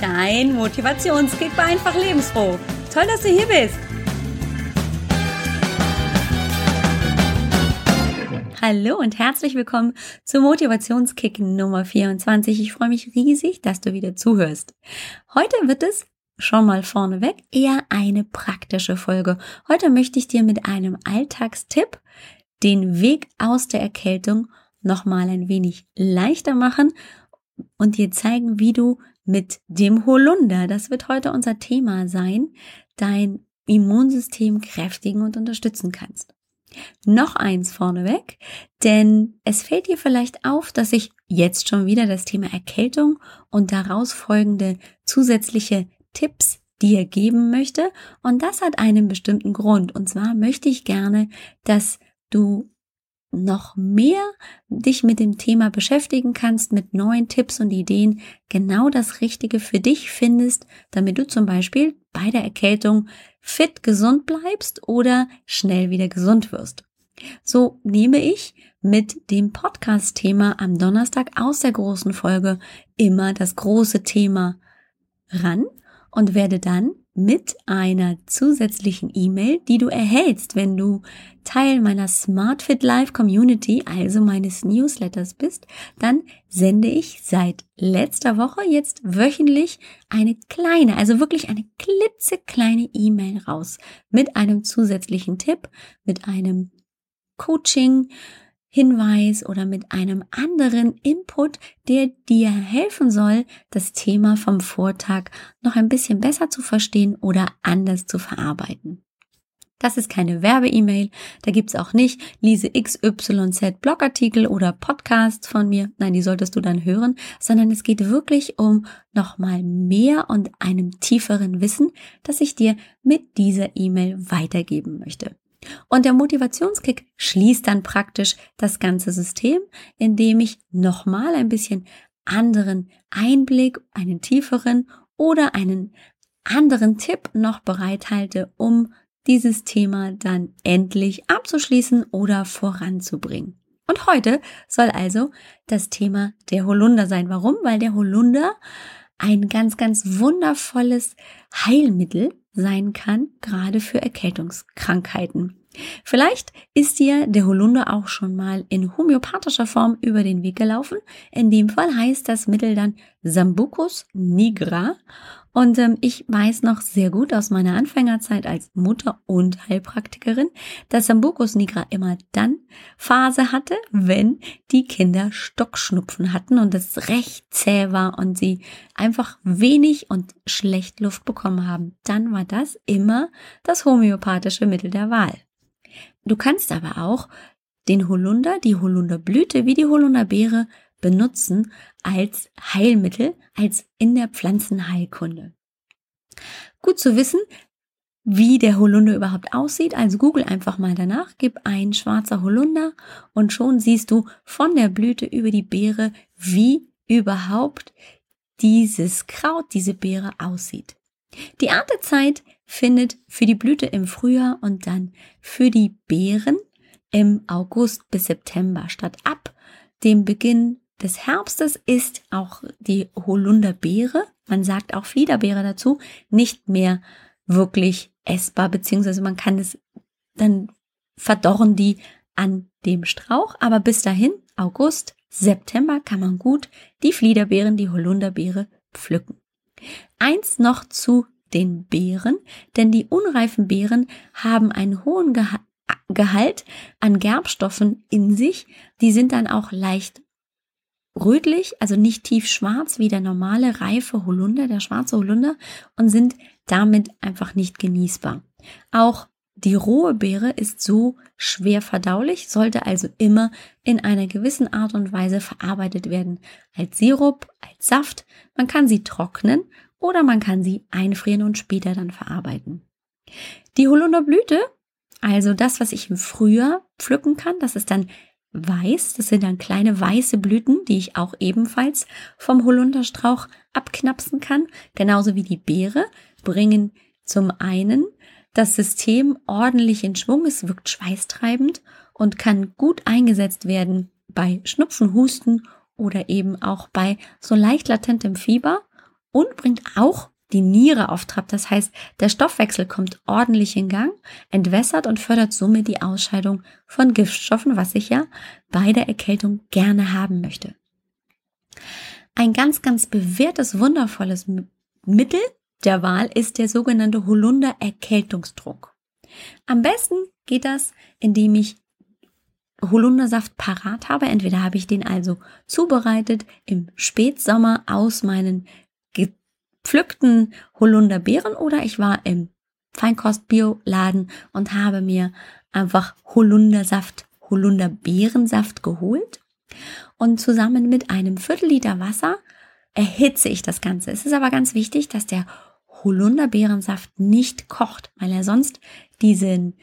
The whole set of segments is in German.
dein Motivationskick bei einfach lebensfroh. Toll, dass du hier bist. Hallo und herzlich willkommen zu Motivationskick Nummer 24. Ich freue mich riesig, dass du wieder zuhörst. Heute wird es schon mal vorneweg eher eine praktische Folge. Heute möchte ich dir mit einem Alltagstipp den Weg aus der Erkältung nochmal ein wenig leichter machen und dir zeigen, wie du mit dem Holunder, das wird heute unser Thema sein, dein Immunsystem kräftigen und unterstützen kannst. Noch eins vorneweg, denn es fällt dir vielleicht auf, dass ich jetzt schon wieder das Thema Erkältung und daraus folgende zusätzliche Tipps dir geben möchte. Und das hat einen bestimmten Grund. Und zwar möchte ich gerne, dass du noch mehr dich mit dem Thema beschäftigen kannst, mit neuen Tipps und Ideen, genau das Richtige für dich findest, damit du zum Beispiel bei der Erkältung fit gesund bleibst oder schnell wieder gesund wirst. So nehme ich mit dem Podcast-Thema am Donnerstag aus der großen Folge immer das große Thema ran und werde dann mit einer zusätzlichen E-Mail, die du erhältst, wenn du Teil meiner Smart Fit Life Community, also meines Newsletters bist, dann sende ich seit letzter Woche jetzt wöchentlich eine kleine, also wirklich eine klitzekleine E-Mail raus. Mit einem zusätzlichen Tipp, mit einem Coaching, Hinweis oder mit einem anderen Input, der dir helfen soll, das Thema vom Vortag noch ein bisschen besser zu verstehen oder anders zu verarbeiten. Das ist keine Werbe-E-Mail. Da gibt's auch nicht lese XYZ Blogartikel oder Podcasts von mir. Nein, die solltest du dann hören, sondern es geht wirklich um nochmal mehr und einem tieferen Wissen, das ich dir mit dieser E-Mail weitergeben möchte. Und der Motivationskick schließt dann praktisch das ganze System, indem ich nochmal ein bisschen anderen Einblick, einen tieferen oder einen anderen Tipp noch bereithalte, um dieses Thema dann endlich abzuschließen oder voranzubringen. Und heute soll also das Thema der Holunder sein. Warum? Weil der Holunder ein ganz, ganz wundervolles Heilmittel sein kann, gerade für Erkältungskrankheiten. Vielleicht ist dir der Holunder auch schon mal in homöopathischer Form über den Weg gelaufen. In dem Fall heißt das Mittel dann Sambucus nigra. Und ähm, ich weiß noch sehr gut aus meiner Anfängerzeit als Mutter und Heilpraktikerin, dass Sambucus nigra immer dann Phase hatte, wenn die Kinder Stockschnupfen hatten und es recht zäh war und sie einfach wenig und schlecht Luft bekommen haben. Dann war das immer das homöopathische Mittel der Wahl. Du kannst aber auch den Holunder, die Holunderblüte wie die Holunderbeere benutzen als Heilmittel, als in der Pflanzenheilkunde. Gut zu wissen, wie der Holunder überhaupt aussieht. Also google einfach mal danach, gib ein schwarzer Holunder und schon siehst du von der Blüte über die Beere, wie überhaupt dieses Kraut, diese Beere aussieht. Die Erntezeit findet für die Blüte im Frühjahr und dann für die Beeren im August bis September statt. Ab dem Beginn des Herbstes ist auch die Holunderbeere, man sagt auch Fliederbeere dazu, nicht mehr wirklich essbar, beziehungsweise man kann es, dann verdorren die an dem Strauch, aber bis dahin, August, September, kann man gut die Fliederbeeren, die Holunderbeere pflücken. Eins noch zu den Beeren, denn die unreifen Beeren haben einen hohen Gehalt an Gerbstoffen in sich. Die sind dann auch leicht rötlich, also nicht tief schwarz wie der normale reife Holunder, der schwarze Holunder und sind damit einfach nicht genießbar. Auch die rohe Beere ist so schwer verdaulich, sollte also immer in einer gewissen Art und Weise verarbeitet werden. Als Sirup, als Saft. Man kann sie trocknen oder man kann sie einfrieren und später dann verarbeiten. Die Holunderblüte, also das, was ich im Frühjahr pflücken kann, das ist dann weiß. Das sind dann kleine weiße Blüten, die ich auch ebenfalls vom Holunderstrauch abknapsen kann. Genauso wie die Beere bringen zum einen das System ordentlich in Schwung. Es wirkt schweißtreibend und kann gut eingesetzt werden bei Schnupfen, Husten oder eben auch bei so leicht latentem Fieber und bringt auch die Niere auf Trab. Das heißt, der Stoffwechsel kommt ordentlich in Gang, entwässert und fördert somit die Ausscheidung von Giftstoffen, was ich ja bei der Erkältung gerne haben möchte. Ein ganz, ganz bewährtes, wundervolles Mittel der Wahl ist der sogenannte Holunder Erkältungsdruck. Am besten geht das, indem ich Holundersaft parat habe. Entweder habe ich den also zubereitet im Spätsommer aus meinen gepflückten Holunderbeeren oder ich war im Feinkost-Bio-Laden und habe mir einfach Holundersaft, Holunderbeerensaft geholt und zusammen mit einem Viertel Liter Wasser erhitze ich das Ganze. Es ist aber ganz wichtig, dass der Holunderbeerensaft nicht kocht, weil er sonst diesen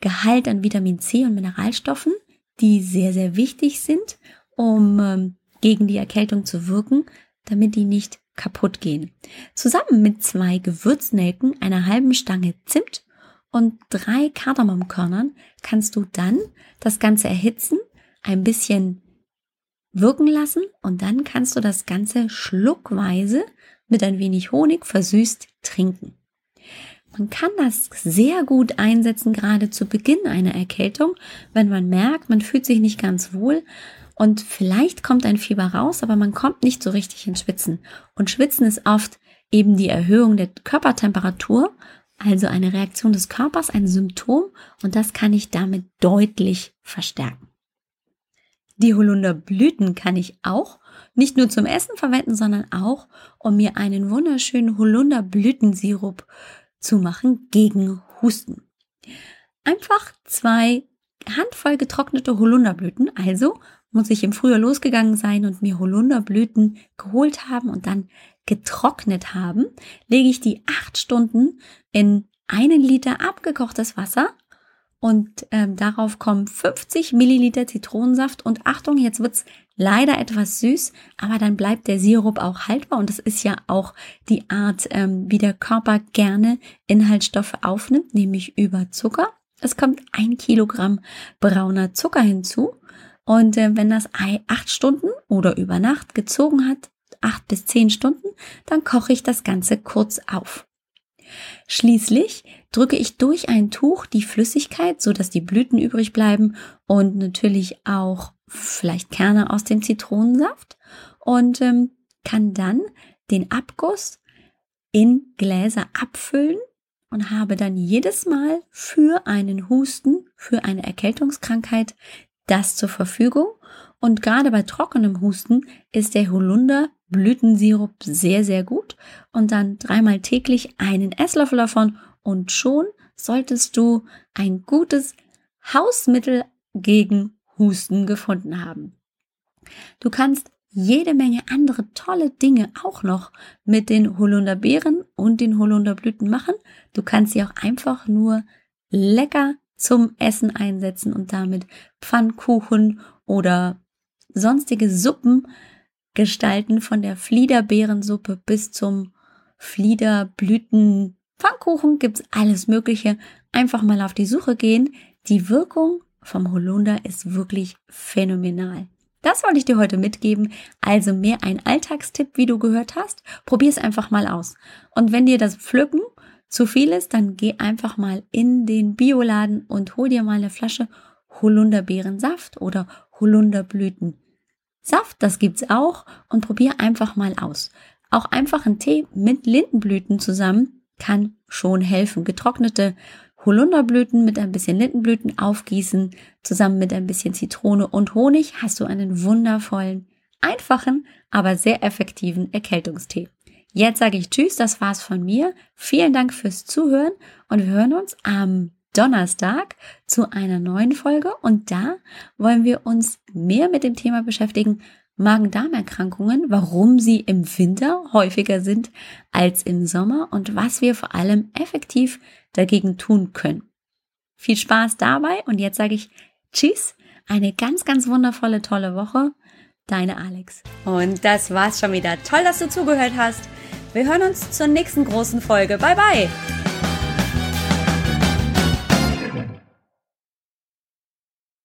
Gehalt an Vitamin C und Mineralstoffen, die sehr, sehr wichtig sind, um ähm, gegen die Erkältung zu wirken, damit die nicht kaputt gehen. Zusammen mit zwei Gewürznelken, einer halben Stange Zimt und drei Kardamomkörnern kannst du dann das Ganze erhitzen, ein bisschen wirken lassen und dann kannst du das Ganze schluckweise mit ein wenig Honig versüßt trinken. Man kann das sehr gut einsetzen, gerade zu Beginn einer Erkältung, wenn man merkt, man fühlt sich nicht ganz wohl und vielleicht kommt ein Fieber raus, aber man kommt nicht so richtig ins Schwitzen. Und Schwitzen ist oft eben die Erhöhung der Körpertemperatur, also eine Reaktion des Körpers, ein Symptom und das kann ich damit deutlich verstärken. Die Holunderblüten kann ich auch nicht nur zum Essen verwenden, sondern auch, um mir einen wunderschönen Holunderblütensirup zu machen gegen Husten. Einfach zwei Handvoll getrocknete Holunderblüten, also muss ich im Frühjahr losgegangen sein und mir Holunderblüten geholt haben und dann getrocknet haben, lege ich die acht Stunden in einen Liter abgekochtes Wasser und ähm, darauf kommen 50 Milliliter Zitronensaft und Achtung, jetzt wird's leider etwas süß, aber dann bleibt der Sirup auch haltbar und das ist ja auch die Art, ähm, wie der Körper gerne Inhaltsstoffe aufnimmt, nämlich über Zucker. Es kommt ein Kilogramm brauner Zucker hinzu und äh, wenn das Ei acht Stunden oder über Nacht gezogen hat, acht bis zehn Stunden, dann koche ich das Ganze kurz auf. Schließlich drücke ich durch ein Tuch die Flüssigkeit, so dass die Blüten übrig bleiben und natürlich auch vielleicht Kerne aus dem Zitronensaft und ähm, kann dann den Abguss in Gläser abfüllen und habe dann jedes Mal für einen Husten, für eine Erkältungskrankheit das zur Verfügung. Und gerade bei trockenem Husten ist der Holunder Blütensirup sehr, sehr gut. Und dann dreimal täglich einen Esslöffel davon und schon solltest du ein gutes Hausmittel gegen Husten gefunden haben. Du kannst jede Menge andere tolle Dinge auch noch mit den Holunderbeeren und den Holunderblüten machen. Du kannst sie auch einfach nur lecker zum Essen einsetzen und damit Pfannkuchen oder sonstige Suppen gestalten, von der Fliederbeerensuppe bis zum Fliederblüten Pfannkuchen gibt's alles Mögliche. Einfach mal auf die Suche gehen. Die Wirkung vom Holunder ist wirklich phänomenal. Das wollte ich dir heute mitgeben. Also mehr ein Alltagstipp, wie du gehört hast. Probier es einfach mal aus. Und wenn dir das Pflücken zu viel ist, dann geh einfach mal in den Bioladen und hol dir mal eine Flasche Holunderbeerensaft oder Holunderblütensaft. Das gibt's auch und probier einfach mal aus. Auch einfach ein Tee mit Lindenblüten zusammen kann schon helfen. Getrocknete Holunderblüten mit ein bisschen Lindenblüten aufgießen, zusammen mit ein bisschen Zitrone und Honig hast du einen wundervollen, einfachen, aber sehr effektiven Erkältungstee. Jetzt sage ich Tschüss, das war's von mir. Vielen Dank fürs Zuhören und wir hören uns am Donnerstag zu einer neuen Folge und da wollen wir uns mehr mit dem Thema beschäftigen, Magen-Darm-Erkrankungen, warum sie im Winter häufiger sind als im Sommer und was wir vor allem effektiv dagegen tun können. Viel Spaß dabei und jetzt sage ich Tschüss, eine ganz, ganz wundervolle, tolle Woche. Deine Alex. Und das war's schon wieder. Toll, dass du zugehört hast. Wir hören uns zur nächsten großen Folge. Bye, bye.